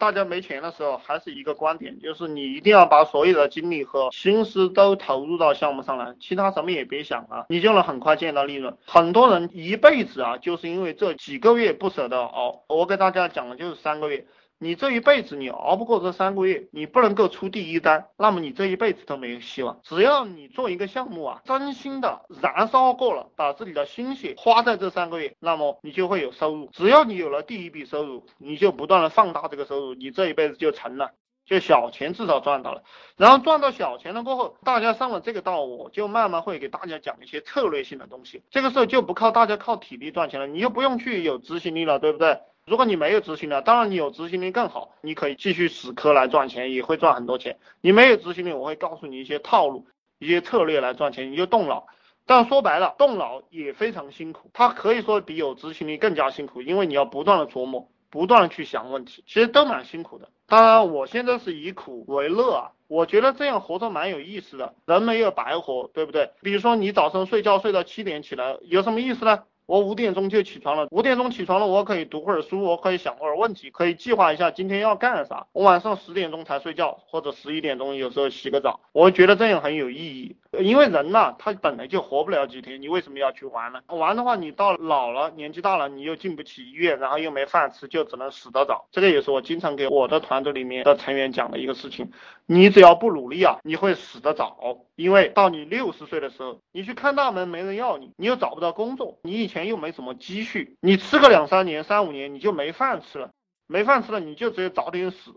大家没钱的时候，还是一个观点，就是你一定要把所有的精力和心思都投入到项目上来，其他什么也别想了，你就能很快见到利润。很多人一辈子啊，就是因为这几个月不舍得熬。我给大家讲的就是三个月。你这一辈子你熬不过这三个月，你不能够出第一单，那么你这一辈子都没有希望。只要你做一个项目啊，真心的燃烧过了，把自己的心血花在这三个月，那么你就会有收入。只要你有了第一笔收入，你就不断的放大这个收入，你这一辈子就成了，就小钱至少赚到了。然后赚到小钱了过后，大家上了这个道，我就慢慢会给大家讲一些策略性的东西。这个时候就不靠大家靠体力赚钱了，你又不用去有执行力了，对不对？如果你没有执行力，当然你有执行力更好，你可以继续死磕来赚钱，也会赚很多钱。你没有执行力，我会告诉你一些套路、一些策略来赚钱，你就动脑。但说白了，动脑也非常辛苦，它可以说比有执行力更加辛苦，因为你要不断的琢磨，不断的去想问题，其实都蛮辛苦的。当然，我现在是以苦为乐啊，我觉得这样活着蛮有意思的，人没有白活，对不对？比如说你早上睡觉睡到七点起来，有什么意思呢？我五点钟就起床了，五点钟起床了，我可以读会儿书，我可以想会儿问题，可以计划一下今天要干啥。我晚上十点钟才睡觉，或者十一点钟，有时候洗个澡，我觉得这样很有意义。因为人呐，他本来就活不了几天，你为什么要去玩呢？玩的话，你到老了，年纪大了，你又进不起医院，然后又没饭吃，就只能死得早。这个也是我经常给我的团队里面的成员讲的一个事情。你只要不努力啊，你会死得早。因为到你六十岁的时候，你去看大门没人要你，你又找不到工作，你以前又没什么积蓄，你吃个两三年、三五年，你就没饭吃了，没饭吃了，你就只有早点死。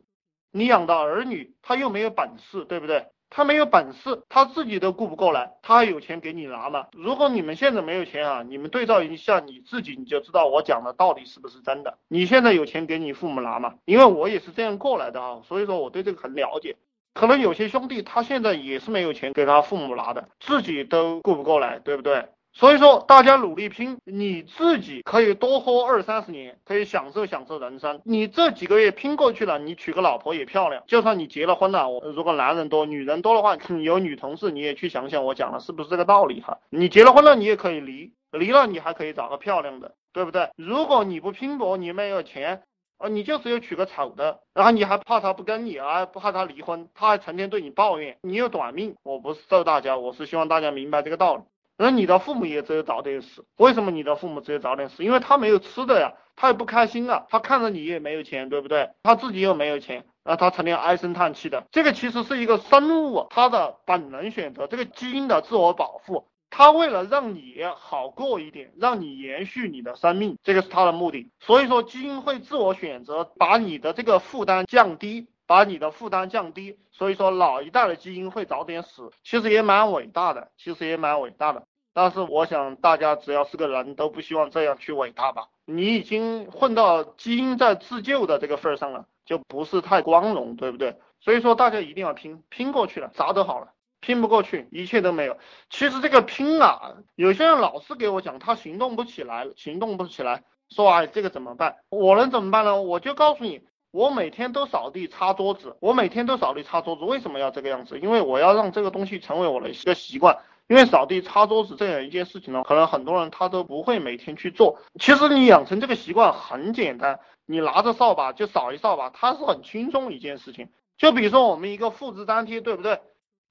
你养的儿女他又没有本事，对不对？他没有本事，他自己都顾不过来，他还有钱给你拿吗？如果你们现在没有钱啊，你们对照一下你自己，你就知道我讲的到底是不是真的。你现在有钱给你父母拿吗？因为我也是这样过来的啊，所以说我对这个很了解。可能有些兄弟他现在也是没有钱给他父母拿的，自己都顾不过来，对不对？所以说，大家努力拼，你自己可以多活二三十年，可以享受享受人生。你这几个月拼过去了，你娶个老婆也漂亮。就算你结了婚了，我如果男人多，女人多的话，有女同事，你也去想想我讲的是不是这个道理哈？你结了婚了，你也可以离，离了你还可以找个漂亮的，对不对？如果你不拼搏，你没有钱，啊，你就只有娶个丑的，然后你还怕他不跟你啊，怕他离婚，他还成天对你抱怨，你又短命。我不是咒大家，我是希望大家明白这个道理。那你的父母也只有早点死，为什么你的父母只有早点死？因为他没有吃的呀，他也不开心啊，他看着你也没有钱，对不对？他自己又没有钱，那他成天唉声叹气的。这个其实是一个生物他的本能选择，这个基因的自我保护，他为了让你好过一点，让你延续你的生命，这个是他的目的。所以说基因会自我选择，把你的这个负担降低。把你的负担降低，所以说老一代的基因会早点死，其实也蛮伟大的，其实也蛮伟大的。但是我想大家只要是个人都不希望这样去伟大吧？你已经混到基因在自救的这个份上了，就不是太光荣，对不对？所以说大家一定要拼，拼过去了，啥都好了；拼不过去，一切都没有。其实这个拼啊，有些人老是给我讲他行动不起来，行动不起来，说哎这个怎么办？我能怎么办呢？我就告诉你。我每天都扫地擦桌子，我每天都扫地擦桌子，为什么要这个样子？因为我要让这个东西成为我的一个习惯。因为扫地擦桌子这样一件事情呢，可能很多人他都不会每天去做。其实你养成这个习惯很简单，你拿着扫把就扫一扫把，它是很轻松一件事情。就比如说我们一个复制粘贴，对不对？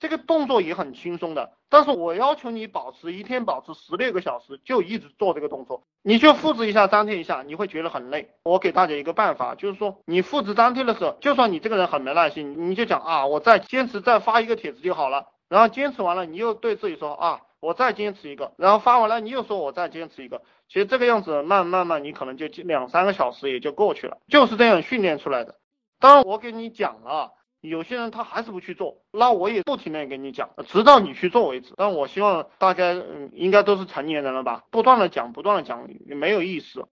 这个动作也很轻松的，但是我要求你保持一天保持十六个小时，就一直做这个动作，你就复制一下粘贴一下，你会觉得很累。我给大家一个办法，就是说你复制粘贴的时候，就算你这个人很没耐心，你就讲啊，我再坚持再发一个帖子就好了。然后坚持完了，你又对自己说啊，我再坚持一个。然后发完了，你又说我再坚持一个。其实这个样子慢慢慢，你可能就两三个小时也就过去了，就是这样训练出来的。当然我给你讲了。有些人他还是不去做，那我也不停的跟你讲，直到你去做为止。但我希望大家，嗯，应该都是成年人了吧，不断的讲，不断的讲，也没有意思。